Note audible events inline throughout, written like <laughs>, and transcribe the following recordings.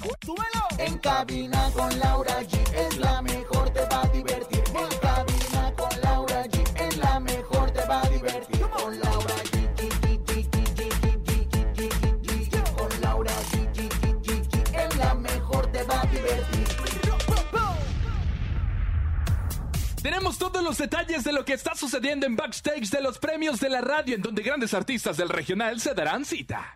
¡Súbelo! En cabina con Laura G es la mejor, te va a divertir. En cabina con Laura G es la mejor, te va a divertir. Con Laura G. Con Laura G. Es la mejor, te va a divertir. Tenemos todos los detalles de lo que está sucediendo en backstage de los premios de la radio, en donde grandes artistas del regional se darán cita.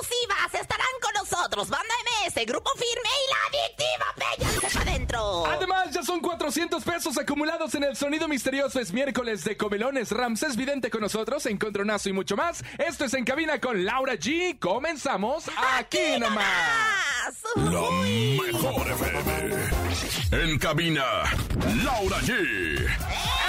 Exclusivas estarán con nosotros. Banda MS, Grupo Firme y la adictiva Peña para adentro. Además, ya son 400 pesos acumulados en el sonido misterioso. Es miércoles de Comelones. Ramses Vidente con nosotros, Encontronazo y mucho más. Esto es En Cabina con Laura G. Comenzamos aquí nomás. La mejor FM. En cabina, Laura G. ¿Cómo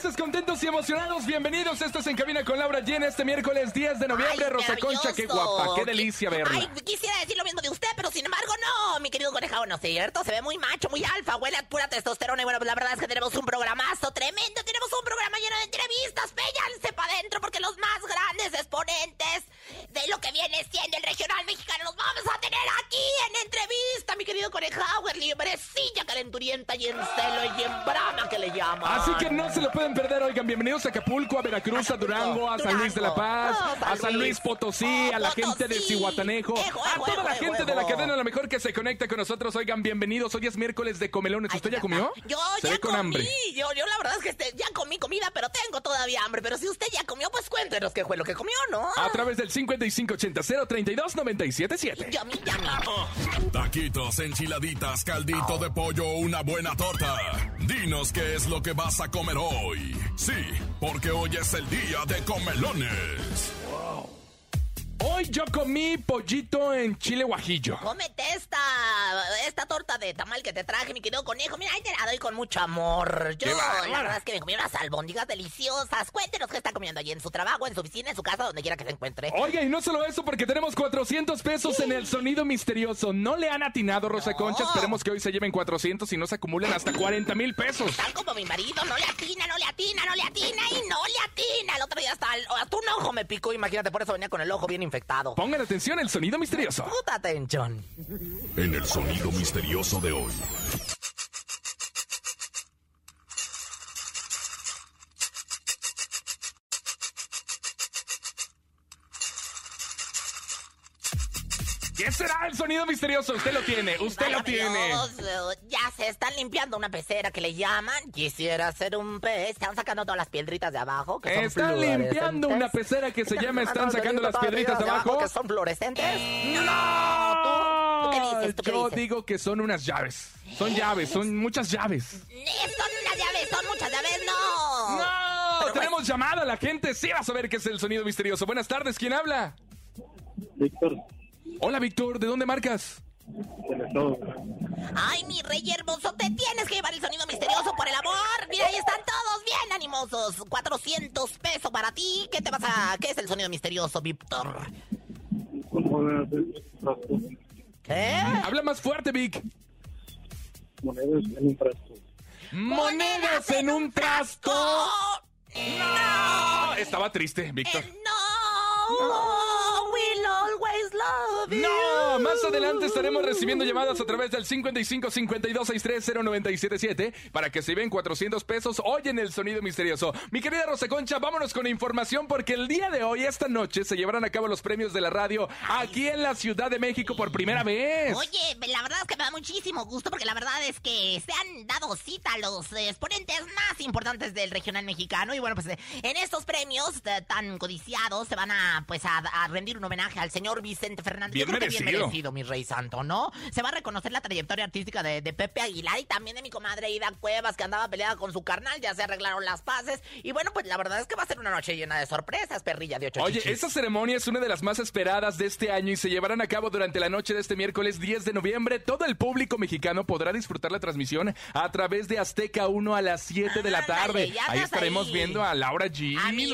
Felices, contentos y emocionados. Bienvenidos. Esto es En Cabina con Laura G en este miércoles 10 de noviembre. Ay, Rosa Concha, qué guapa. Qué delicia verla. Ay, quisiera decir lo mismo de usted, pero sin embargo no, mi querido conejado, no es cierto. Se ve muy macho, muy alfa, huele a pura testosterona. Y bueno, pues la verdad es que tenemos un programazo tremendo. Tenemos un programa lleno de entrevistas. Péyanse para adentro porque los más grandes exponentes de lo que viene siendo el regional mexicano los vamos a tener aquí en entrevista, mi querido conejado. Librecilla, calenturienta y en celo y en brama que le llama. Así que no se lo pueden perder, oigan, bienvenidos a Acapulco, a Veracruz, a Durango, a San Luis de la Paz. Oh, a San Luis. Potosí, a la Oh, gente de. Cihuatanejo, Ejo, a toda la gente de la cadena, a lo mejor que se conecta con nosotros, oigan, bienvenidos. Hoy es miércoles de comelones. ¿Usted ya comió? Yo Se ya ve con comí. hambre. Yo, yo la verdad es que este, ya comí comida, pero tengo todavía hambre. Pero si usted ya comió, pues cuéntenos qué fue lo que comió, ¿no? A través del 5580 032 977 Yummy, yummy. Taquitos, enchiladitas, caldito de pollo, una buena torta. Dinos qué es lo que vas a comer hoy. Sí, porque hoy es el día de comelones. Hoy yo comí pollito en chile guajillo. Cómete esta, esta torta de tamal que te traje, mi querido conejo. Mira, ahí te la doy con mucho amor. Yo, la verdad es que me comí unas albóndigas deliciosas. Cuéntenos qué está comiendo allí en su trabajo, en su oficina, en su casa, donde quiera que se encuentre. Oiga, y no solo eso, porque tenemos 400 pesos en el sonido misterioso. No le han atinado, Rosa No. Concha. Esperemos que hoy se lleven 400 y no se acumulen hasta 40 mil pesos. Tal como mi marido, no le atina, no le atina, no le atina y no le atina. El otro día hasta, el- hasta un ojo me picó, imagínate, por eso venía con el ojo bien infectado. Pongan atención, el sonido misterioso. Puta atención. En el sonido misterioso de hoy. ¿Qué será el sonido misterioso? Usted lo tiene, usted lo tiene. Dios, ya se están limpiando una pecera que le llaman. Quisiera ser un pez. Están sacando todas las piedritas de abajo. Que son Están limpiando una pecera que se llama Están sacando las piedritas de abajo. Que son fluorescentes. ¡No! ¿Tú? ¿Tú qué dices? ¿Tú qué Yo digo que son unas llaves. Son llaves, son muchas llaves. Son unas llaves, son muchas llaves, no. ¡No! Pero Tenemos llamada, la gente sí va a saber qué es el sonido misterioso. Buenas tardes, ¿quién habla? Víctor, Hola, Víctor, ¿de dónde marcas? Ay, mi rey hermoso, te tienes que llevar el sonido misterioso por el amor. Mira, ahí están todos bien animosos. 400 pesos para ti. ¿Qué te vas a...? ¿Qué es el sonido misterioso, Víctor? Monedas en frasco. ¿Qué? Habla más fuerte, Vic. Monedas en un frasco. Monedas en un trasto. ¡No! Estaba triste, Víctor. Eh, ¡No! Always love you. No, más adelante estaremos recibiendo llamadas a través del 55 52 63 0977 para que se ven 400 pesos hoy en el sonido misterioso. Mi querida Rosa Concha, vámonos con información porque el día de hoy, esta noche, se llevarán a cabo los premios de la radio aquí en la Ciudad de México por primera vez. Oye, la verdad es que me da muchísimo gusto porque la verdad es que se han dado cita los eh, exponentes más importantes del regional mexicano y bueno, pues en estos premios eh, tan codiciados se van a pues a, a rendir un homenaje al señor Vicente Fernández. Bien Yo creo que merecido. bien mi rey santo, ¿no? Se va a reconocer la trayectoria artística de, de Pepe Aguilar y también de mi comadre Ida Cuevas, que andaba peleada con su carnal, ya se arreglaron las paces. Y bueno, pues la verdad es que va a ser una noche llena de sorpresas, perrilla de ocho Oye, esta ceremonia es una de las más esperadas de este año y se llevarán a cabo durante la noche de este miércoles 10 de noviembre. Todo el público mexicano podrá disfrutar la transmisión a través de Azteca 1 a las 7 de la tarde. Ahí estaremos ahí. viendo a Laura G. A mi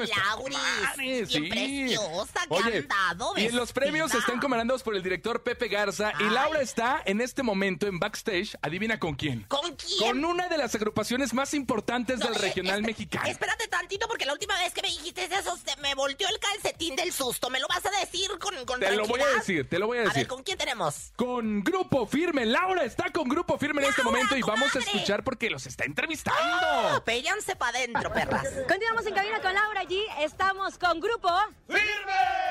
bien sí. preciosa que Oye, han dado, y en los premios vestida. están comandados por el director Pepe Garza y. Laura está en este momento en backstage. Adivina con quién. ¿Con quién? Con una de las agrupaciones más importantes No, del eh, regional mexicano. Espérate tantito porque la última vez que me dijiste eso se me volteó el calcetín del susto. ¿Me lo vas a decir con, con Te lo voy a decir, te lo voy a A decir. ver, ¿con quién tenemos? Con Grupo Firme. Laura está con Grupo Firme en este momento y vamos a escuchar porque los está entrevistando. ¡Ah! Péllanse para adentro, perras. Continuamos en cabina con Laura G. Estamos con Grupo ¡Firme!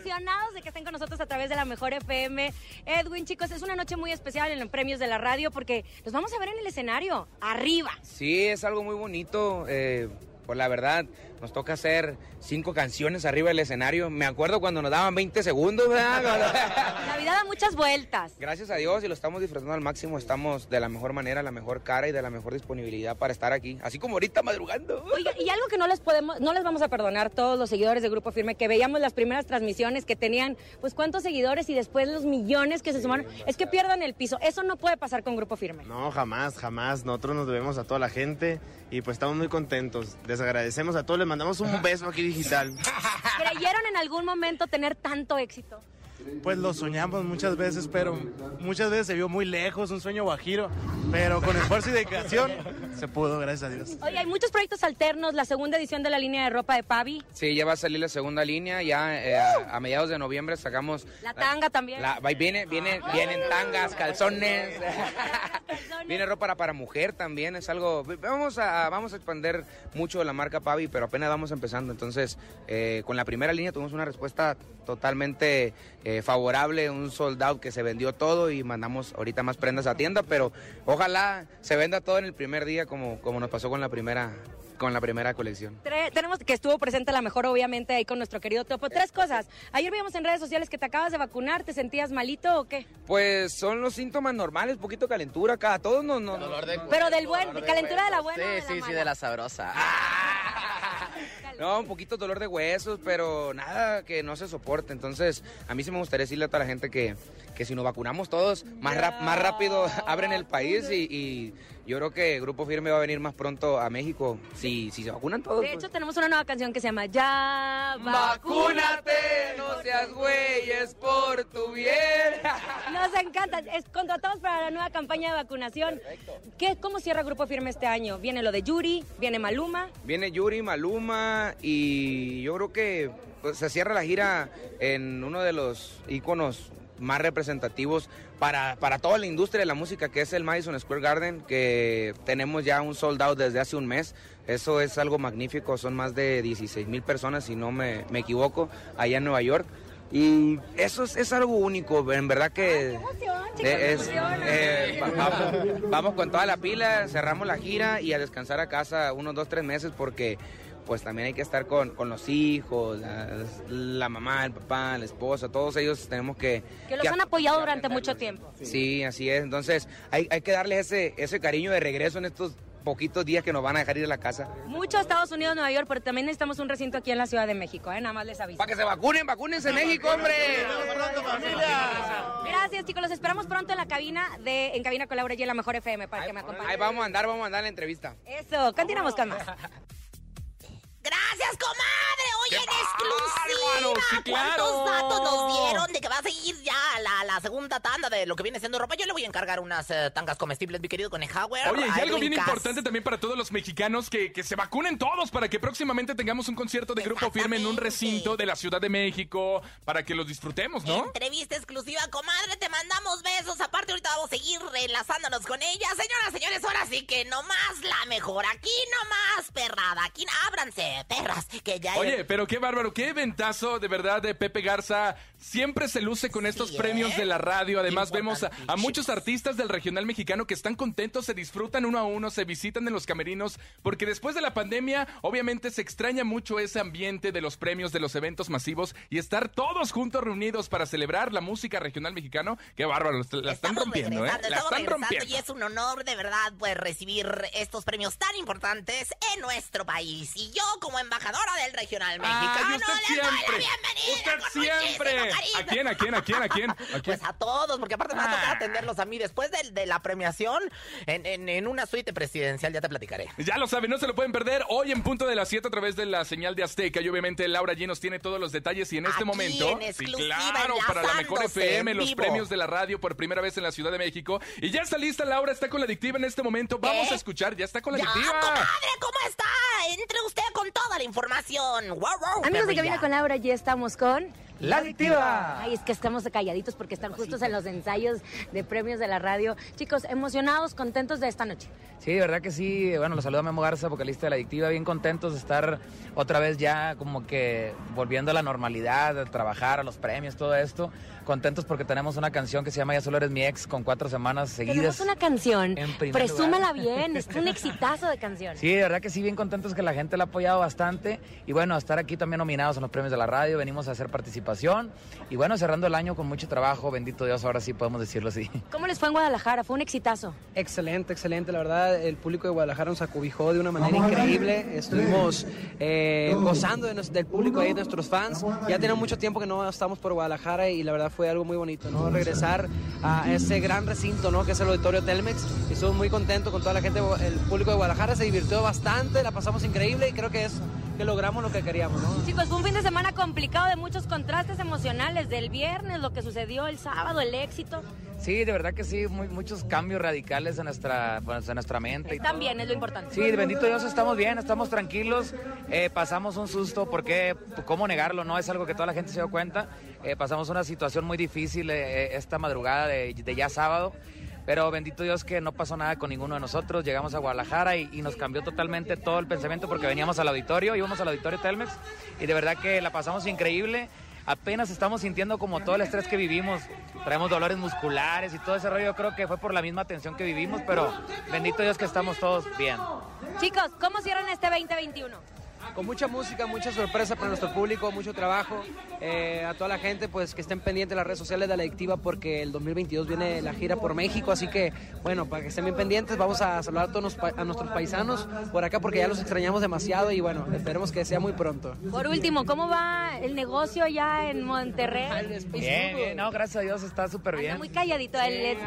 Emocionados de que estén con nosotros a través de la Mejor FM. Edwin, chicos, es una noche muy especial en los premios de la radio porque los vamos a ver en el escenario, arriba. Sí, es algo muy bonito. eh, por la verdad, nos toca hacer cinco canciones arriba del escenario. Me acuerdo cuando nos daban 20 segundos, ¿verdad? <laughs> La vida da muchas vueltas. Gracias a Dios y lo estamos disfrutando al máximo. Estamos de la mejor manera, la mejor cara y de la mejor disponibilidad para estar aquí. Así como ahorita madrugando. Oiga, y algo que no les podemos, no les vamos a perdonar todos los seguidores de Grupo Firme, que veíamos las primeras transmisiones que tenían, pues cuántos seguidores y después los millones que se sumaron, es que pierdan el piso. Eso no puede pasar con Grupo Firme. No, jamás, jamás. Nosotros nos debemos a toda la gente y pues estamos muy contentos. Les agradecemos a todos, les mandamos un beso aquí digital. <laughs> ¿Creyeron en algún momento tener tanto éxito? Pues lo soñamos muchas veces, pero muchas veces se vio muy lejos, un sueño guajiro, pero con esfuerzo y dedicación se pudo, gracias a Dios. Oye, hay muchos proyectos alternos, la segunda edición de la línea de ropa de Pavi, Sí, ya va a salir la segunda línea. Ya eh, a, a mediados de noviembre sacamos. la tanga también. La, va- viene, viene, vienen tangas, calzones. <laughs> calzones. Viene ropa para, para mujer también, es algo... Vamos a, vamos a expandir mucho la marca Pavi, pero apenas vamos empezando. Entonces, eh, con la primera línea tuvimos una respuesta totalmente eh, favorable, un sold out que se vendió todo y mandamos ahorita más prendas a tienda, pero ojalá se venda todo en el primer día como, como nos pasó con la primera, con la primera colección. Tenemos que estuvo presente la mejor, obviamente, ahí con nuestro querido Topo. Tres cosas. Ayer vimos en redes sociales que te acabas de vacunar, ¿te sentías malito o qué? Pues son los síntomas normales, poquito calentura acá, todos nos... nos- Pero del buen, de calentura de la buena. o de la mala? la sabrosa. <laughs> No, un poquito dolor de huesos, pero nada que no se soporte. Entonces, a mí sí me gustaría decirle a toda la gente que, que si nos vacunamos todos, más, rap- más rápido <laughs> abren el país y, y yo creo que Grupo Firme va a venir más pronto a México si, si se vacunan todos. De pues. hecho, tenemos una nueva canción que se llama Ya ¡Vacúnate! No seas güey, es por tu bien. <laughs> Nos encanta. Es, contratamos para la nueva campaña de vacunación. ¿Qué, ¿Cómo cierra Grupo Firme este año? Viene lo de Yuri, viene Maluma. Viene Yuri, Maluma y yo creo que pues, se cierra la gira en uno de los íconos más representativos para, para toda la industria de la música, que es el Madison Square Garden, que tenemos ya un sold out desde hace un mes. Eso es algo magnífico, son más de 16 mil personas, si no me, me equivoco, allá en Nueva York. Y eso es, es algo único, en verdad que... Eh, es- eh, va- vamos, vamos con toda la pila, cerramos la gira y a descansar a casa unos dos, tres meses porque pues también hay que estar con, con los hijos, la, la mamá, el papá, la esposa, todos ellos tenemos que... Que los han apoyado durante mucho tiempo. Sí, así es. Entonces hay, hay que darles ese, ese cariño de regreso en estos poquitos días que nos van a dejar ir a la casa. Mucho a Estados Unidos, Nueva York, pero también necesitamos un recinto aquí en la Ciudad de México, ¿eh? Nada más les aviso. Para que se vacunen, vacúnense en México, hombre. Gracias, chicos. Los esperamos pronto en la cabina de En Cabina con Laura y en la Mejor FM para que me acompañen. Ahí vamos a andar, vamos a andar en la entrevista. Eso, continuamos con más. <laughs> Comadre. Exclusiva. Sí, claro. ¿Cuántos datos nos dieron de que va a seguir ya la, la segunda tanda de lo que viene siendo ropa? Yo le voy a encargar unas eh, tangas comestibles, mi querido Conejauer. Oye, y algo bien Cass. importante también para todos los mexicanos que, que se vacunen todos para que próximamente tengamos un concierto de Grupo Firme en un recinto de la Ciudad de México para que los disfrutemos, ¿no? Entrevista exclusiva, comadre, te mandamos besos. Aparte, ahorita vamos a seguir enlazándonos con ella. Señoras, señores, ahora sí que nomás la mejor. Aquí nomás, perrada. Aquí ábranse, perras, que ya Oye, pero qué bárbaro, qué ventazo de verdad de Pepe Garza. Siempre se luce con estos Sí, premios ¿eh? de la radio. Además, vemos a, a muchos artistas del regional mexicano que están contentos, se disfrutan uno a uno, se visitan en los camerinos, porque después de la pandemia, obviamente se extraña mucho ese ambiente de los premios, de los eventos masivos y estar todos juntos reunidos para celebrar la música regional mexicano. Qué bárbaro, la están rompiendo, ¿eh? La están rompiendo. y es un honor de verdad pues recibir estos premios tan importantes en nuestro país. Y yo como embajadora del regional mexicano Ay, usted les doy la siempre. bienvenida Usted siempre. ¿A quién, a quién, a quién, a quién? ¿A quién? Pues a todos, porque aparte me va a tocar Ah. atenderlos a mí después de, de la premiación en, en- en una suite presidencial, ya te platicaré. Ya lo saben, no se lo pueden perder hoy en punto de las 7 a través de la señal de Azteca. Y obviamente Laura G nos tiene todos los detalles y en este Aquí, momento, en sí, claro, para la mejor FM, los premios de la radio por primera vez en la Ciudad de México. Y ya está lista Laura, está con la adictiva en este momento. Vamos ¿Qué? a escuchar, ya está con la Ya, adictiva. comadre, ¿cómo está? Entre usted con toda la información. Wow, wow, Amigos de. Cabina con Laura, ya estamos con... La adictiva. Ay, es que estamos calladitos porque están justos en los ensayos de premios de la radio. Chicos, emocionados, contentos de esta noche. Sí, de verdad que sí. Bueno, los saluda Memo Garza, vocalista de La Adictiva. Bien contentos de estar otra vez ya como que volviendo a la normalidad, a trabajar, a los premios, todo esto. Contentos porque tenemos una canción que se llama Ya solo eres mi ex con cuatro semanas seguidas. una canción, presúmela lugar. bien, es un <laughs> exitazo de canción. Sí, de verdad que sí, bien contentos que la gente la ha apoyado bastante. Y bueno, estar aquí también nominados en los premios de la radio, venimos a hacer participación. Y bueno, cerrando el año con mucho trabajo, bendito Dios, ahora sí podemos decirlo así. <laughs> ¿Cómo les fue en Guadalajara? Fue un exitazo. Excelente, excelente. La verdad, el público de Guadalajara nos acobijó de una manera increíble. Estuvimos eh, gozando de nos- del público ahí, de nuestros fans. Ya tenemos mucho tiempo que no estamos por Guadalajara y la verdad fue algo muy bonito, ¿no? Regresar a ese gran recinto, ¿no? Que es el Auditorio Telmex. Y estuve muy contento con toda la gente, el público de Guadalajara. Se divirtió bastante, la pasamos increíble y creo que es que logramos lo que queríamos, ¿no? Chicos, fue un fin de semana complicado de muchos contrastes emocionales. Del viernes, lo que sucedió el sábado, el éxito. Sí, de verdad que sí, muy- muchos cambios radicales en nuestra, pues, en nuestra mente. y todo. También es lo importante. Sí, bendito Dios, estamos bien, estamos tranquilos. Eh, pasamos un susto, porque ¿cómo negarlo? No es algo que toda la gente se dio cuenta. Eh, pasamos una situación muy difícil eh, esta madrugada de, de ya sábado. Pero bendito Dios que no pasó nada con ninguno de nosotros. Llegamos a Guadalajara y, y nos cambió totalmente todo el pensamiento porque veníamos al auditorio, íbamos al auditorio Telmex y de verdad que la pasamos increíble. Apenas estamos sintiendo como todo el estrés que vivimos. Traemos dolores musculares y todo ese rollo. Creo que fue por la misma tensión que vivimos, pero bendito Dios que estamos todos bien. Chicos, ¿cómo cierran este 2021? Con mucha música, mucha sorpresa para nuestro público, mucho trabajo. Eh, a toda la gente, pues que estén pendientes de las redes sociales de la adictiva porque el 2022 viene la gira por México, así que bueno, para que estén bien pendientes, vamos a saludar a todos nos- a nuestros paisanos por acá porque ya los extrañamos demasiado y bueno, esperemos que sea muy pronto. Por último, ¿cómo va el negocio allá en Monterrey? Bien, bien, no, gracias a Dios está súper Anda bien. muy calladito, él es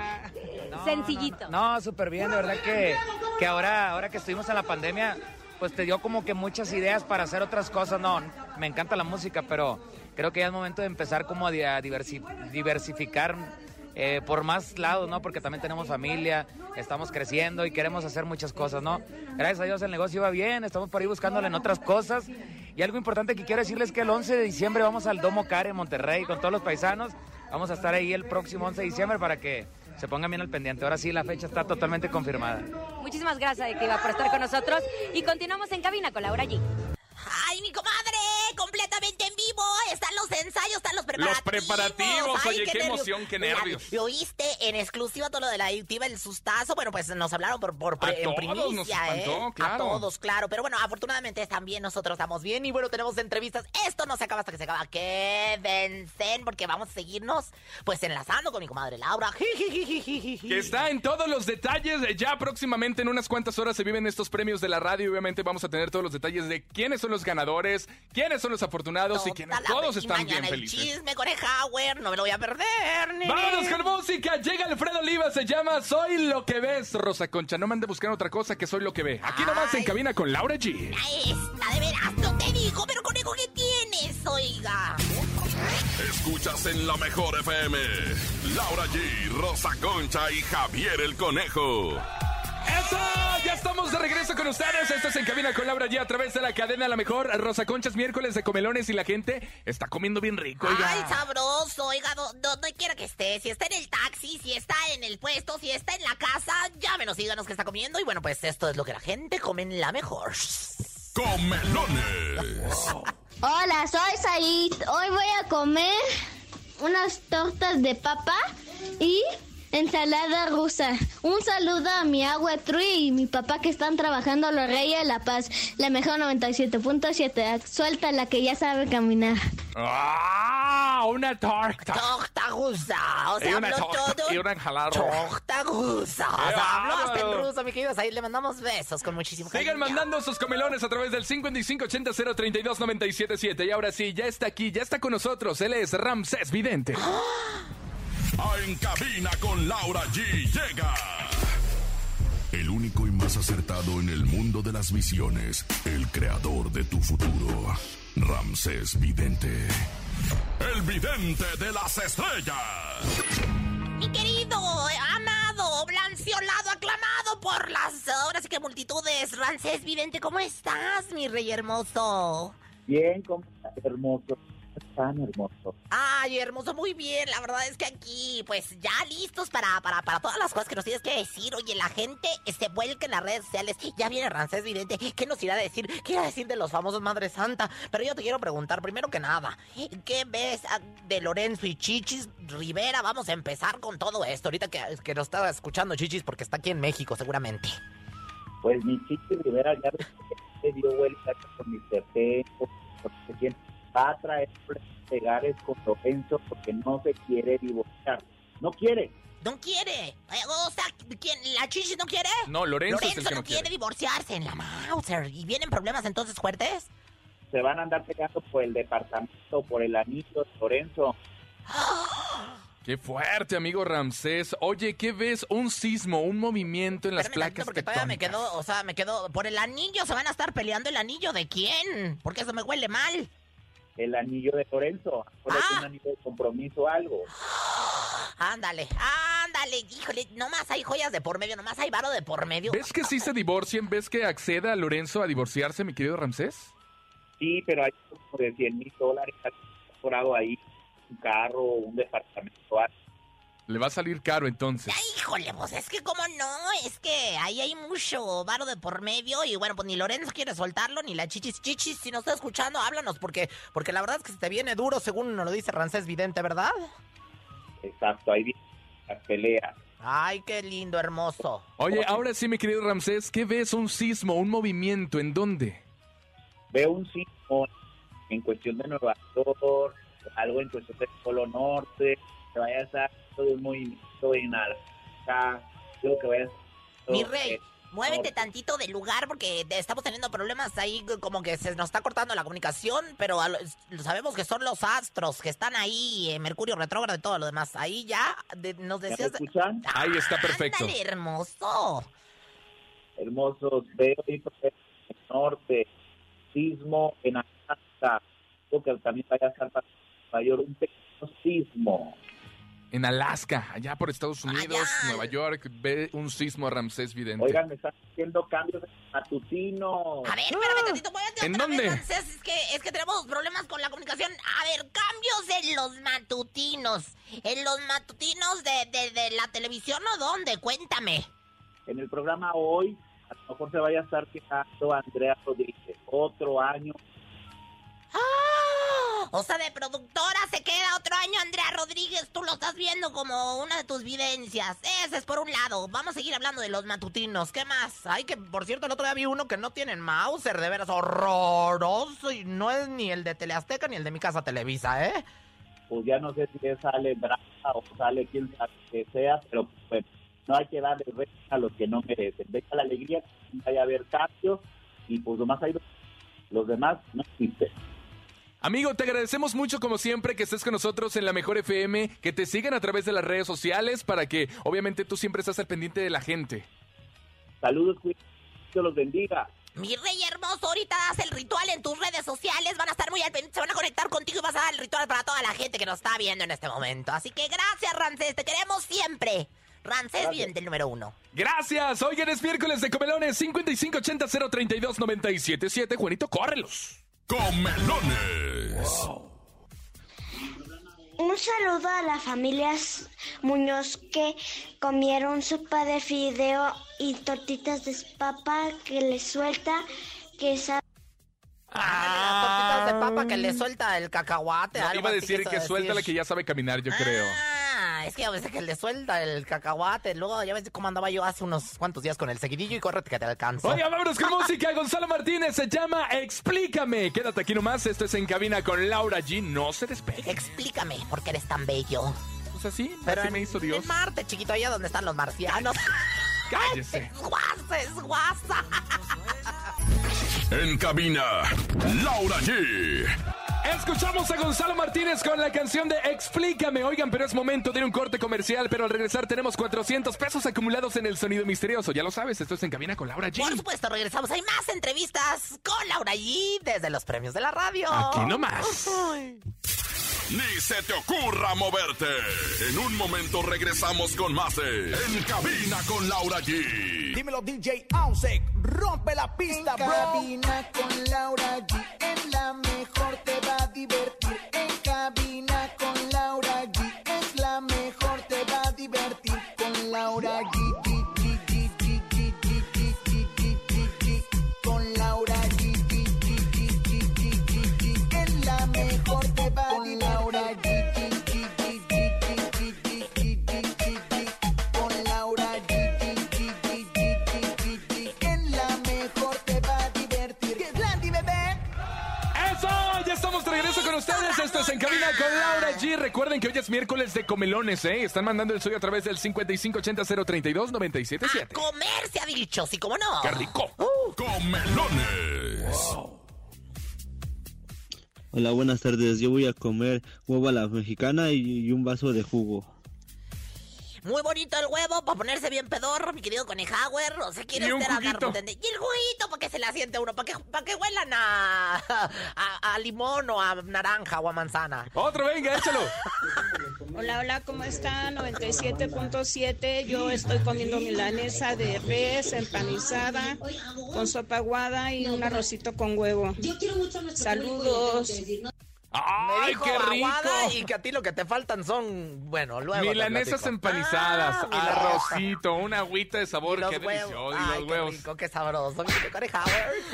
sencillito. No, súper bien, de verdad que, que ahora, ahora que estuvimos en la pandemia, pues te dio como que muchas ideas para hacer otras cosas. No, me encanta la música, pero creo que ya es momento de empezar como a di- a diversi- diversificar eh, por más lados, ¿no? Porque también tenemos familia, estamos creciendo y queremos hacer muchas cosas, ¿no? Gracias a Dios el negocio va bien, estamos por ahí buscándole en otras cosas. Y algo importante que quiero decirles es que el 11 de diciembre vamos al Domo Care en Monterrey con todos los paisanos. Vamos a estar ahí el próximo 11 de diciembre para que se pongan bien al pendiente. Ahora sí, la fecha está totalmente confirmada. Muchísimas gracias, Adictiva, por estar con nosotros. Y continuamos en cabina con Laura G. ¡Ay, mi comadre! Completamente en vivo. Están los ensayos, están los preparativos. Preparativos, Ay, oye, qué emoción, qué Mira, nervios. ¿Lo oíste en exclusiva todo lo de la adictiva, el sustazo? Bueno, pues nos hablaron por, por A en todos primicia, nos espantó, ¿eh? claro. A todos, claro. Pero bueno, afortunadamente también nosotros estamos bien. Y bueno, tenemos entrevistas. Esto no se acaba hasta que se acaba. Quédense, porque vamos a seguirnos, pues, enlazando con mi comadre Laura. Que está en todos los detalles. Ya próximamente, en unas cuantas horas, se viven estos premios de la radio. Obviamente vamos a tener todos los detalles de quiénes son los ganadores, quiénes son los afortunados y la todos están bien felices. El chisme con Hauer, no me lo voy a perder. nene. Vámonos con música. Llega Alfredo Oliva, se llama Soy lo que ves. Rosa Concha, no me ande buscando otra cosa que soy lo que ve. Aquí nomás en cabina con Laura G. Esta, de veras, no te digo, pero conejo, ¿qué tienes? Oiga. Escuchas en la mejor FM. Laura G, Rosa Concha y Javier el Conejo. ¡Eso! Ya estamos de regreso con ustedes. Esto es En Cabina con Laura G a través de la cadena La Mejor. Rosa Conchas, miércoles de comelones y la gente está comiendo bien rico. oiga. Ay, sabroso, oiga, do- do- donde quiera que esté, si está en el taxi, si está en el puesto, si está en la casa, llámenos, díganos qué está comiendo. Y bueno, pues esto es lo que la gente come en la mejor. Comelones. Hola, soy Said. Hoy voy a comer unas tortas de papa y ensalada rusa. Un saludo a mi agua Trui y mi papá que están trabajando los Reyes de la Paz. La mejor 97.7. Suelta la que ya sabe caminar. ¡Ah! Una torta. Torta rusa. O Y sea, una torta todo. y una ensalada. Torta rusa. O ¡Qué sea, habló hasta en ruso, mi querido Said. Le mandamos besos con muchísimo cariño. Sigan mandando sus comelones a través del 5580-032-977. Y ahora sí, ya está aquí, ya está con nosotros. Él es Ramsés Vidente. Ah, En cabina con Laura G. Llega. El único y más acertado en el mundo de las visiones. El creador de tu futuro. Ramsés Vidente. El vidente de las estrellas. Mi querido, amado, blanceolado, aclamado por las ahora sí que multitudes. Rancés Vidente, ¿cómo estás, mi rey hermoso? Bien, ¿cómo estás, hermoso? Tan hermoso. Ay, hermoso, muy bien. La verdad es que aquí, pues ya listos para, para, para todas las cosas que nos tienes que decir. Oye, la gente se vuelca en las redes sociales. Ya viene Rancés Vidente. ¿Qué nos irá a decir? ¿Qué irá a decir de los famosos Madre Santa? Pero yo te quiero preguntar, primero que nada, ¿qué ves ah, de Lorenzo y Chichis Rivera? Vamos a empezar con todo esto. Ahorita que, que nos está escuchando Chichis porque está aquí en México, seguramente. Pues mi Chichi Rivera ya se dio vuelta con mi porque quien va a traer pegares con Lorenzo porque no se quiere divorciar. No quiere. No quiere. Eh, O sea, ¿quién? ¿La Chichis no quiere? No, Lorenzo es el Lorenzo que no no quiere quiere. divorciarse en la Mauser. ¿Y vienen problemas entonces fuertes? Se van a andar pegando por el departamento, por el anillo de Lorenzo. Qué fuerte, amigo Ramsés. Oye, ¿qué ves? Un sismo, un movimiento en las Espérame placas porque todavía me quedó, o sea, me quedó. Por el anillo se van a estar peleando el anillo de quién. Porque eso me huele mal. El anillo de Lorenzo. Ah. un anillo de compromiso algo. Ándale, ándale, híjole, nomás hay joyas de por medio, nomás hay varo de por medio. ¿Ves que sí se divorcien? ¿Ves que acceda Lorenzo a divorciarse, mi querido Ramsés? Sí, pero hay como de 100 mil dólares incorporado ahí. Un carro, un departamento, algo. Le va a salir caro entonces. Híjole, pues es que como no, es que ahí hay mucho varo de por medio y bueno, pues ni Lorenzo quiere soltarlo, ni la chichis chichis. Si nos está escuchando, háblanos porque, porque la verdad es que se te viene duro según nos lo dice Rancés Vidente, ¿verdad? Exacto, ahí las peleas. Ay, qué lindo, hermoso. Oye, ahora sí, mi querido Ramsés, ¿qué ves? ¿Un sismo, un movimiento? ¿En dónde? Veo un sismo en cuestión de Nueva York, algo en cuestión del Polo Norte, que vaya a estar todo movimiento en Alaska, creo que vaya a estar Mi todo, rey, eh, muévete tantito del lugar porque estamos teniendo problemas ahí, como que se nos está cortando la comunicación, pero a lo- sabemos que son los astros que están ahí, eh, Mercurio retrógrado y todo lo demás. Ahí ya de- nos ¿Ya me decías... escuchan? Ahí está perfecto. Ándale, hermoso. Hermosos, veo por el norte, sismo en Alaska, creo que también vaya a estar para York, un pequeño sismo. En Alaska, allá por Estados Unidos, Allá. Nueva York, ve un sismo Ramsés Vidente. Oigan, me están haciendo cambios matutinos. A ver, espérame tantito, muévete ¿En otra dónde? vez, es que, es que tenemos problemas con la comunicación. A ver, cambios en los matutinos. ¿En los matutinos de, de, de la televisión o dónde? Cuéntame. En el programa hoy, a lo mejor se vaya a estar quejando Andrea Rodríguez. Otro año ¡Ah! O sea, de productora se queda otro año Andrea Rodríguez. Tú lo estás viendo como una de tus vivencias. Ese es por un lado. Vamos a seguir hablando de los matutinos. ¿Qué más? Ay, que por cierto, el otro día vi uno que no tienen Mauser. De veras horroroso. Y no es ni el de Teleazteca ni el de mi casa Televisa, ¿eh? pues ya no sé si sale Brava o sale quien sea que sea, pero pues no hay que darle reto a los que no merecen. Deja la alegría que vaya a haber cambios y pues nomás hay los demás no existen. Amigo, te agradecemos mucho como siempre que estés con nosotros en la Mejor FM, que te sigan a través de las redes sociales para que obviamente tú siempre estás al pendiente de la gente. Saludos, Dios los bendiga. Mi rey hermoso, ahorita das el ritual en tus redes sociales. Van a estar muy al pendiente, se van a conectar contigo y vas a dar el ritual para toda la gente que nos está viendo en este momento. Así que gracias, Rancés. Te queremos siempre. Rancés, bien del número uno. Gracias. Hoy es miércoles de Comelones 5580-032-977. Juanito, córrelos. Comelones. Un saludo a las familias Muñoz que comieron sopa de fideo y tortitas de papa que les suelta que sabe Las tortitas de papa que le suelta el cacahuate. No, algo iba a decir que suelta la que ya sabe caminar, yo creo. Ah, es que a veces que le suelta el cacahuate. Luego ya ves cómo andaba yo hace unos cuantos días con el seguidillo y córrete que te alcanzo. Oiga, vámonos con música. Gonzalo Martínez se llama Explícame. Quédate aquí nomás. Esto es En Cabina con Laura G. No se despegue. Explícame por qué eres tan bello. Pues así, Pero así en, me hizo Dios. en Marte, chiquito, allá donde están los marcianos. <laughs> Cállese. <laughs> Es guasa, es guasa. En cabina, Laura G. Escuchamos a Gonzalo Martínez con la canción de Explícame. Oigan, pero es momento de ir un corte comercial, pero al regresar tenemos 400 pesos acumulados en el sonido misterioso. Ya lo sabes, esto es En Cabina con Laura G. Por supuesto, regresamos. Hay más entrevistas con Laura G desde los premios de la radio. Aquí nomás. Ni se te ocurra moverte. En un momento regresamos con más de En cabina con Laura G. Dímelo DJ Ausek, rompe la pista, En bro. cabina con Laura G. En la mejor te divertido. Con ustedes. Esto es En Cabina con Laura G. Recuerden que hoy es miércoles de comelones, ¿eh? Están mandando el suyo a través del 5580-032-977. Comer se ha dicho, sí, cómo no. ¡Qué rico! Comelones. Hola, buenas tardes. Yo voy a comer huevo a la mexicana y, y un vaso de jugo. Muy bonito el huevo para ponerse bien pedorro, mi querido Conejauer. O sea, quiere un usted juguito. potente. Y el juguito para que se le asiente uno, para que, para que huelan a, <laughs> a, a limón o a naranja o a manzana. Otro, venga, échalo. Hola, hola, ¿cómo están? 97.7. Yo estoy comiendo milanesa de res empanizada con sopa aguada y un arrocito con huevo. Saludos. Me ¡Ay, dijo qué rico! y que a ti lo que te faltan son, bueno, luego Milanesas empanizadas, Ah, arrocito, una agüita de sabor, Y los qué huevos. delicioso. Y Ay, los qué huevos. rico, qué sabroso.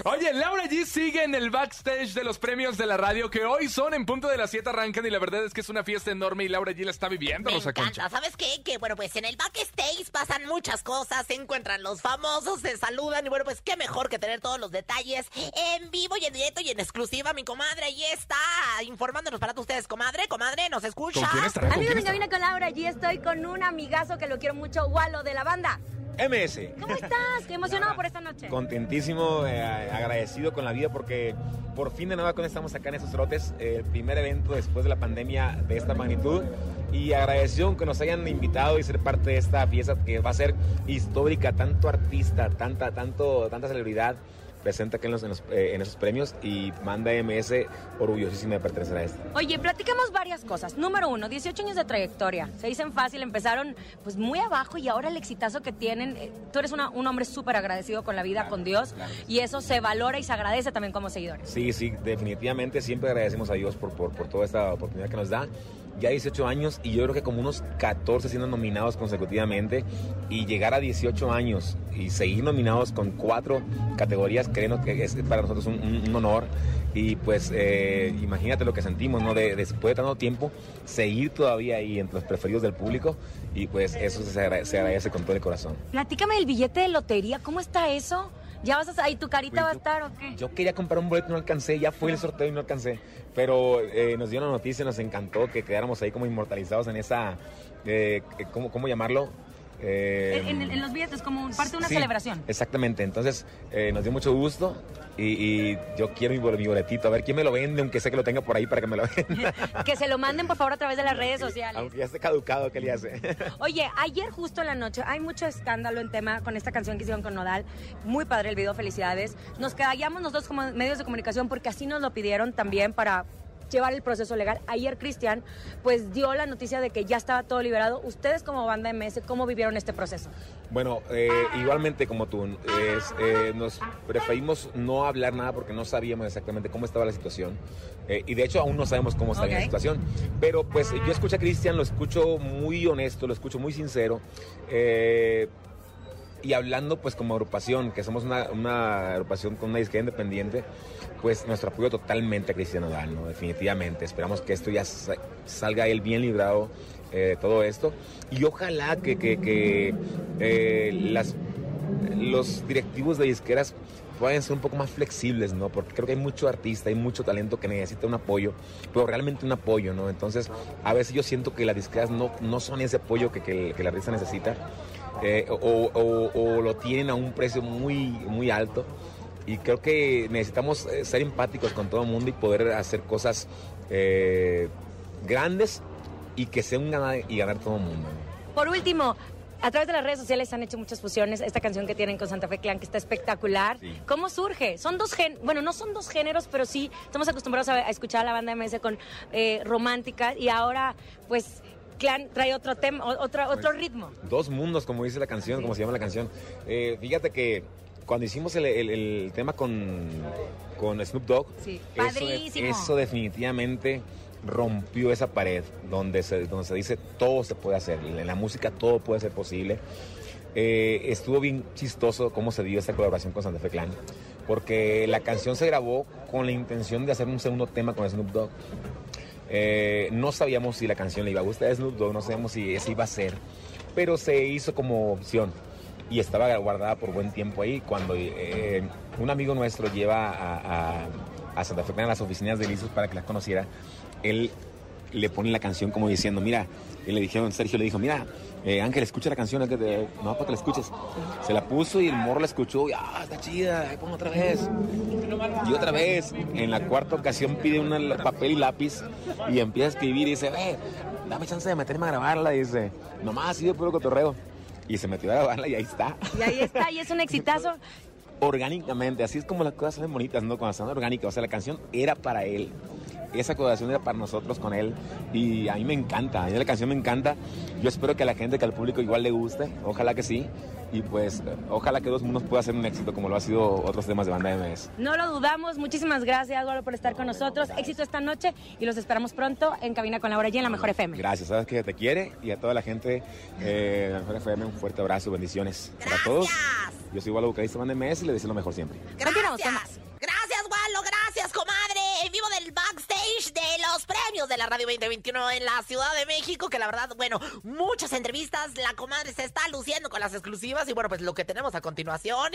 Oye, Laura G sigue en el backstage de los premios de la radio que hoy son en punto de las 7 arrancan y la verdad es que es una fiesta enorme y Laura G la está viviendo, Me Rosa encanta. Concha. ¿Sabes qué? Que bueno, pues en el backstage pasan muchas cosas, se encuentran los famosos, se saludan y bueno, pues qué mejor que tener todos los detalles en vivo y en directo y en exclusiva. Mi comadre ahí está informándonos para todos ustedes, comadre, comadre, ¿nos escucha? ¿Con quién estará? ¿Con Amigos de Cabina con Laura, allí estoy con un amigazo que lo quiero mucho, Walo de la banda. MS. ¿Cómo estás? Qué emocionado por esta noche. Contentísimo, eh, agradecido con la vida porque por fin de nueva cuenta estamos acá en esos trotes, eh, el primer evento después de la pandemia de esta magnitud y agradecido que nos hayan invitado y ser parte de esta fiesta que va a ser histórica, tanto artista, tanta, tanto, tanta celebridad presente aquí en, los, en, los, eh, en esos premios y manda MS orgullosísima de pertenecer a esto. Oye, platicamos varias cosas. Número uno, 18 años de trayectoria. Se dicen fácil, empezaron pues muy abajo y ahora el exitazo que tienen. eh, Tú eres una- un hombre súper agradecido con la vida, con Dios, y eso se valora y se agradece también como seguidores. Sí, sí, definitivamente siempre agradecemos a Dios por, por, por toda esta oportunidad que nos da. Ya 18 años y yo creo que como unos 14 siendo nominados consecutivamente y llegar a 18 años y seguir nominados con cuatro categorías, creo que es para nosotros un, honor. Y pues eh, imagínate lo que sentimos, ¿no? De, después de tanto tiempo, seguir todavía ahí entre los preferidos del público y pues eso se se agradece con todo el corazón. Platícame del billete de lotería, ¿cómo está eso? ¿Ya vas a... ahí tu carita va a estar o qué? Yo quería comprar un boleto y no alcancé, ya fue el sorteo y no alcancé. Pero eh, nos dio la noticia, nos encantó que quedáramos ahí como inmortalizados en esa, eh, ¿cómo, ¿cómo llamarlo? Eh, En, en- en los billetes, como parte de una sí, celebración. Exactamente, entonces eh, nos dio mucho gusto y, y yo quiero mi, bol- mi boletito, a ver quién me lo vende, aunque sé que lo tenga por ahí para que me lo venda, <laughs> Que se lo manden, por favor, a través de las redes sociales. aunque ya esté caducado, ¿qué le hace? <laughs> Oye, ayer justo en la noche hay mucho escándalo en tema con esta canción que hicieron con Nodal. Muy padre el video, felicidades. Nos callamos nosotros como medios de comunicación porque así nos lo pidieron también para llevar el proceso legal. Ayer Cristian pues dio la noticia de que ya estaba todo liberado. Ustedes como banda MS, ¿cómo vivieron este proceso? Bueno, eh, igualmente como tú, es, eh, nos preferimos no hablar nada porque no sabíamos exactamente cómo estaba la situación. Eh, y de hecho aún no sabemos cómo está la situación. Pero pues yo escucho a Cristian, lo escucho muy honesto, lo escucho muy sincero. Eh, y hablando pues como agrupación, que somos una, una agrupación con una disquera independiente, pues nuestro apoyo totalmente a Cristian Nodal, ¿no? definitivamente. Esperamos que esto ya sa- salga él bien librado eh, todo esto y ojalá que, que- que, eh, las, los directivos de disqueras puedan ser un poco más flexibles, ¿no? Porque creo que hay mucho artista, hay mucho talento que necesita un apoyo, pero realmente un apoyo, ¿no? Entonces, a veces yo siento que las disqueras no, no son ese apoyo que, que, que el artista necesita, eh, o, o- o lo tienen a un precio muy, muy alto. Y creo que necesitamos eh, ser empáticos con todo el mundo y poder hacer cosas eh, grandes y que sea un ganar y ganar todo el mundo. Por último, a través de las redes sociales han hecho muchas fusiones. Esta canción que tienen con Santa Fe Clan, que está espectacular. ¿Cómo surge? Son dos géneros, bueno, no son dos géneros, pero sí estamos acostumbrados a, a escuchar a la banda MS con eh, romántica y ahora, pues, Clan trae otro tema, otro, otro ritmo. Dos mundos, como dice la canción, como se llama la canción. Eh, fíjate que cuando hicimos el, el- el tema con, con Snoop Dogg, Sí, eso, eso definitivamente rompió esa pared donde se, donde se dice todo se puede hacer, en la música todo puede ser posible. Eh, estuvo bien chistoso cómo se dio esta colaboración con Santa Fe Clan, porque la canción se grabó con la intención de hacer un segundo tema con Snoop Dogg. Eh, no sabíamos si la canción le iba a gustar. A Snoop Dogg, no sabíamos si ese iba a ser, pero se hizo como opción. Y estaba guardada por buen tiempo ahí. Cuando eh, un amigo nuestro lleva a, Santa Fe a las oficinas de Lizos para que las conociera, él le pone la canción como diciendo, mira, y le dijeron, Sergio le dijo, mira, eh, Ángel, escucha la canción, Ángel, te- no, para que la escuches. Se la puso y el morro la escuchó, y, ah, está chida, ahí pon otra vez. Y otra vez, en la cuarta ocasión pide un papel y lápiz y empieza a escribir y dice, eh, dame chance de meterme a grabarla, y dice, nomás así de puro cotorreo. Y se metió a grabarla y ahí está. Y ahí está, y es un exitazo. Orgánicamente, así es como las cosas salen bonitas, ¿no? Cuando son orgánicas. O sea, la canción era para él. Esa colaboración era para nosotros con él. Y a mí me encanta, a mí la canción me encanta. Yo espero que a la gente, que al público igual le guste. Ojalá que sí. Y pues, ojalá que Dos Mundos pueda ser un éxito como lo ha sido otros temas de banda MS. No lo dudamos. Muchísimas gracias, Eduardo, por estar con nosotros. Éxito esta noche y los esperamos pronto en Cabina con Laura G en la Mejor FM. Gracias, sabes que te quiere y a toda la gente eh, de la Mejor FM un fuerte abrazo, bendiciones para todos. Yo soy vocalista de banda MS y le deseo lo mejor siempre. Continuamos con más. Premios de la Radio 2021 en la Ciudad de México, que la verdad, bueno, muchas entrevistas. La comadre se está luciendo con las exclusivas. Y bueno, pues lo que tenemos a continuación,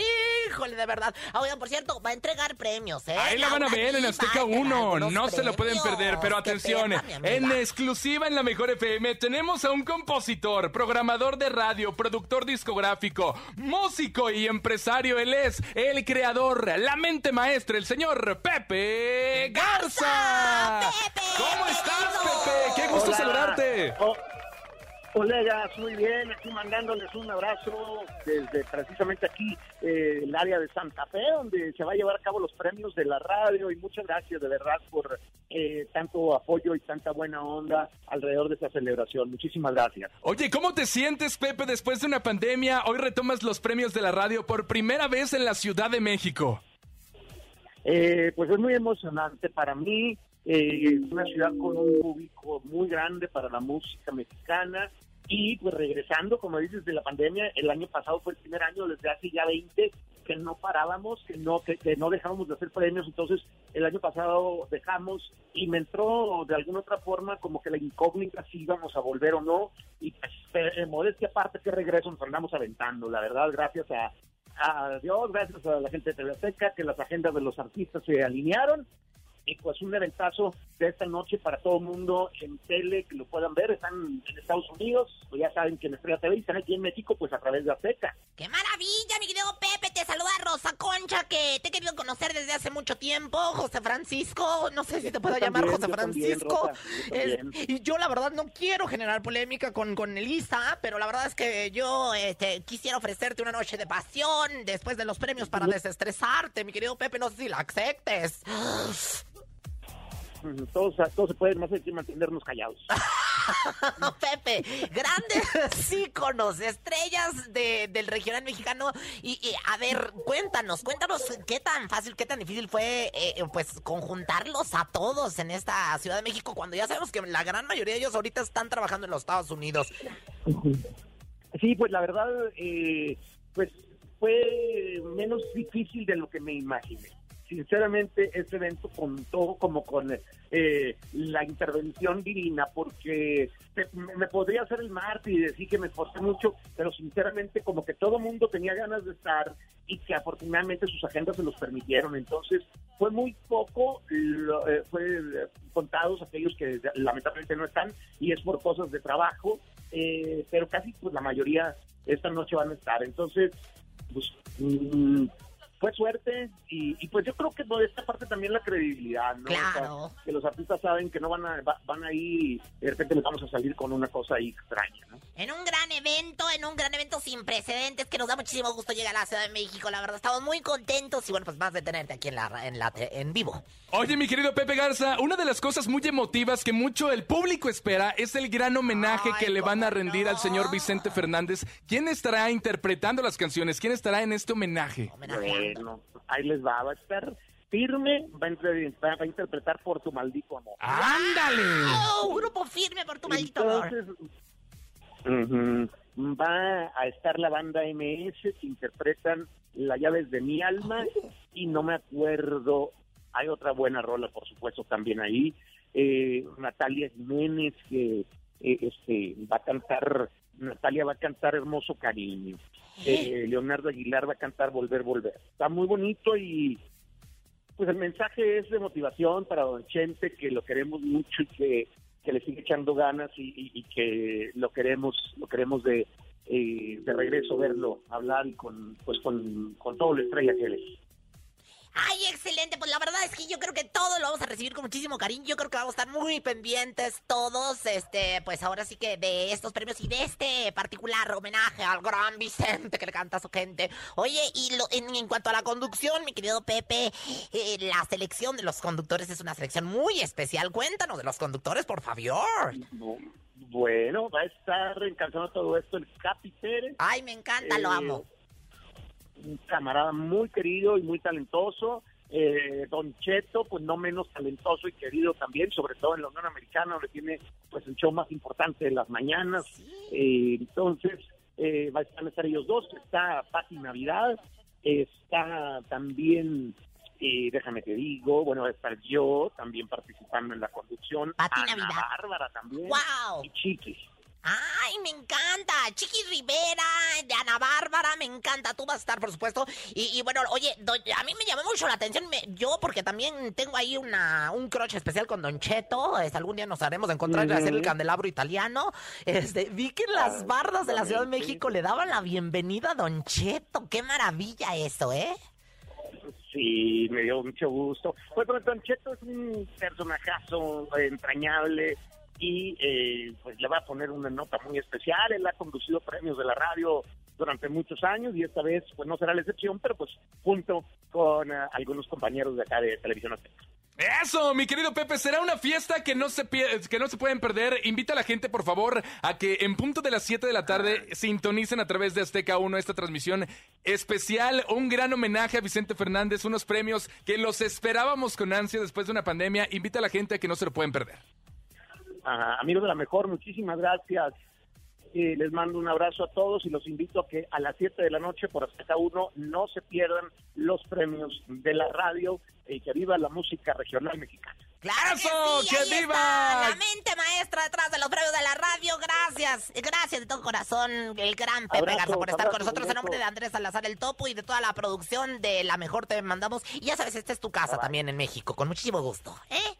híjole, de verdad. Ah, Oigan, por cierto, va a entregar premios, ¿eh? Ahí la van a ver en Azteca va a entregar 1. unos No se lo pueden perder, pero atención. En exclusiva en la Mejor FM tenemos a un compositor, programador de radio, productor discográfico, músico y empresario. Él es el creador, la mente maestra, el señor Pepe Garza. ¿Cómo estás, Pepe? Qué gusto Hola. saludarte. Oh, colegas, muy bien, aquí mandándoles un abrazo desde precisamente aquí, eh, el área de Santa Fe, donde se va a llevar a cabo los premios de la radio y muchas gracias de verdad por eh, tanto apoyo y tanta buena onda alrededor de esta celebración. Muchísimas gracias. Oye, ¿cómo te sientes, Pepe, después de una pandemia? Hoy retomas los premios de la radio por primera vez en la Ciudad de México. Eh, pues es muy emocionante para mí. Eh, es una ciudad con un público muy grande para la música mexicana. Y pues regresando, como dices, de la pandemia, el año pasado fue el primer año desde hace ya 20 que no parábamos, que no que, que no dejábamos de hacer premios. Entonces, el año pasado dejamos y me entró de alguna otra forma como que la incógnita si íbamos a volver o no. Y pues, eh, modestia aparte, que regreso nos andamos aventando. La verdad, gracias a, a Dios, gracias a la gente de TV que las agendas de los artistas se alinearon. Y pues un eventazo de esta noche para todo el mundo en tele, que lo puedan ver. Están en Estados Unidos, pues ya saben que en Estrella TV y están aquí en México, pues a través de Azteca. ¡Qué maravilla, mi querido Pepe! Te saluda Rosa Concha, que te he querido conocer desde hace mucho tiempo. José Francisco, no sé si te puedo Yo llamar también, José también, Francisco. Rosa, yo Es- también. y yo la verdad no quiero generar polémica con, con Elisa, pero la verdad es que yo este, quisiera ofrecerte una noche de pasión después de los premios para desestresarte, mi querido Pepe. No sé si la aceptes. Todos, todos se pueden, más hay que mantenernos callados. <laughs> Pepe, grandes <laughs> íconos, estrellas de- del regional mexicano. Y, y, a ver, cuéntanos, cuéntanos qué tan fácil, qué tan difícil fue, eh, pues, conjuntarlos a todos en esta Ciudad de México, cuando ya sabemos que la gran mayoría de ellos ahorita están trabajando en los Estados Unidos. Sí, pues la verdad, eh, pues fue menos difícil de lo que me imaginé. Sinceramente, este evento contó como con eh, la intervención divina, porque me podría hacer el mártir y decir que me esforcé mucho, pero sinceramente como que todo mundo tenía ganas de estar y que afortunadamente sus agendas se los permitieron. Entonces, fue muy poco, eh, fue eh, contados aquellos que lamentablemente no están y es por cosas de trabajo, eh, pero casi pues la mayoría esta noche van a estar. Entonces, pues mm, fue suerte y, y pues yo creo que de esta parte también la credibilidad, ¿no? O sea, Claro. que los artistas saben que no van a va- van ahí de repente les vamos a salir con una cosa ahí extraña, ¿no? En un gran evento, en un gran evento sin precedentes que nos da muchísimo gusto llegar a la Ciudad de México. La verdad, estamos muy contentos y bueno, pues más de tenerte aquí en la en la en vivo. Oye, mi querido Pepe Garza, una de las cosas muy emotivas que mucho el público espera es el gran homenaje que le van a rendir al señor Vicente Fernández. ¿Quién estará interpretando las canciones? ¿Quién estará en este homenaje? Bueno, ahí les va, va a estar firme, va a, entre- va a interpretar por tu maldito amor. ¡Ándale! ¡Oh, grupo firme por tu maldito amor! Entonces, ujú, va a estar la banda MS que interpretan La llaves de mi alma y no me acuerdo, hay otra buena rola por supuesto también ahí, eh, Natalia Jiménez que eh, este va a cantar, Natalia va a cantar Hermoso Cariño, eh, Leonardo Aguilar va a cantar Volver, Volver. Está muy bonito y pues el mensaje es de motivación para Don Chente, que lo queremos mucho y que, que le sigue echando ganas y, y- y que lo queremos, lo queremos de, eh, de regreso verlo, hablar y con, pues con, con todo lo estrella que él es. Ay, excelente. Pues la verdad es que yo creo que todo lo vamos a recibir con muchísimo cariño. Yo creo que vamos a estar muy pendientes todos, este, pues ahora sí que de estos premios y de este particular homenaje al gran Vicente que le canta a su gente. Oye, y lo- en, en cuanto a la conducción, mi querido Pepe, eh, la selección de los conductores es una selección muy especial. Cuéntanos de los conductores, por favor. Bueno, va a estar encantando todo esto el Capi Pérez. Ay, me encanta, lo Eh, amo. Un camarada muy querido y muy talentoso. Eh, Don Cheto, pues no menos talentoso y querido también, sobre todo en la Unión Americana, donde tiene pues el show más importante de las mañanas. Eh, entonces, eh, van a estar ellos dos. Está Pati Navidad, está también, eh, déjame te digo, bueno, va a estar yo también participando en la conducción. Pati Ana Navidad. Bárbara también. ¡Wow! Y Chiquis. Ay, me encanta. Chiqui Rivera, de Ana Bárbara, me encanta. Tú vas a estar, por supuesto. Y, y bueno, oye, do- a mí me llamó mucho la atención. me- yo, porque también tengo ahí una, un crush especial con Don Cheto. este, algún día nos haremos encontrar y hacer el candelabro italiano. Este, vi que las Ah, bardas de la Ciudad de. México le daban la bienvenida a Don Cheto. Qué maravilla eso, ¿eh? Sí, me dio mucho gusto. Pues bueno, Don Cheto es un personajazo entrañable y eh, pues le va a poner una nota muy especial. Él ha conducido premios de la radio durante muchos años y esta vez pues no será la excepción, pero pues junto con eh, algunos compañeros de acá de Televisión Azteca. Eso, mi querido Pepe, será una fiesta que no se que no se pueden perder. Invita a la gente, por favor, a que en punto de las 7 de la tarde sintonicen a través de Azteca 1 esta transmisión especial, un gran homenaje a Vicente Fernández, unos premios que los esperábamos con ansia después de una pandemia. Invita a la gente a que no se lo pueden perder. Ajá, amigos de la mejor, muchísimas gracias. Eh, les mando un abrazo a todos y los invito a que a las 7 de la noche por Azteca 1 no se pierdan los premios de la radio y que viva la música regional mexicana. ¡Claro. ¡Que ahí viva! está, la mente maestra detrás de los premios de la radio. Gracias, gracias de todo corazón, el gran Pepe Garza por estar con nosotros. En nombre de Andrés Salazar el Topo y de toda la producción de La Mejor te mandamos. Y ya sabes, esta es tu casa también en México, con muchísimo gusto. ¿eh?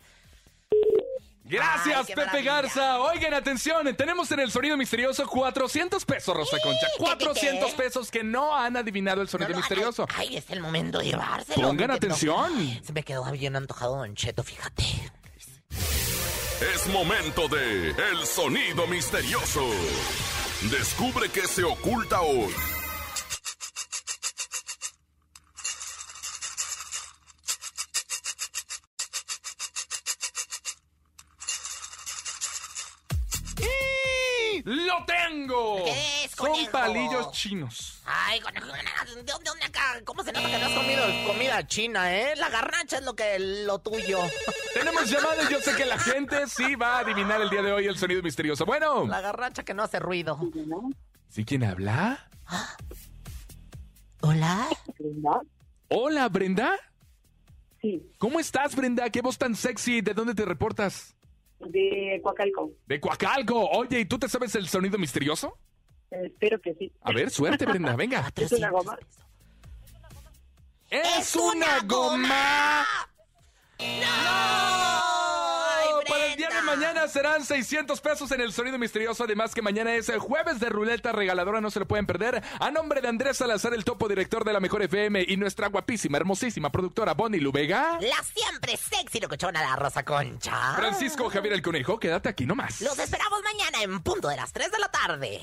Gracias, Ay, Pepe. Garza. Oigan, atención, tenemos en el sonido misterioso 400 pesos, Rosa Concha. 400 pesos que no han adivinado el sonido No misterioso. Ay, es el momento de llevárselo. Pongan no- atención. Se me quedó bien antojado Don Cheto, fíjate. Es momento de El Sonido Misterioso. Descubre qué se oculta hoy. ¡Lo tengo! ¿Qué es, Son palillos chinos. Ay, conejo, ¿de dónde, dónde acá? ¿Cómo se nota que no has comido comida china, eh? La garnacha es lo que lo tuyo. <laughs> Tenemos llamadas, yo sé que la gente sí va a adivinar el día de hoy el sonido misterioso. Bueno, La garnacha que no hace ruido. ¿sí quién habla? <gasps> Hola. Hola, Brenda. Sí. ¿Cómo estás, Brenda? ¿Qué voz tan sexy? ¿De dónde te reportas? De Coacalco. De Coacalco. Oye, ¿y tú te sabes el sonido misterioso? Eh, espero que sí. A ver, suerte, Brenda, <laughs> venga. ¿Es una goma? ¡Es una goma! ¡No! Mañana serán 600 pesos en el sonido misterioso. Además, que mañana es el jueves de ruleta regaladora, no se lo pueden perder. A nombre de Andrés Salazar, el topo director de la Mejor FM, y nuestra guapísima, hermosísima productora Bonnie Lubega. La siempre sexy locochona, la Rosa Concha. Francisco Javier el Conejo, quédate aquí nomás. Los esperamos mañana en punto de las 3 de la tarde.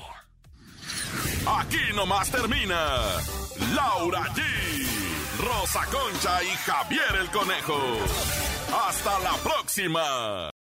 Aquí nomás termina Laura G, Rosa Concha y Javier el Conejo. Hasta la próxima.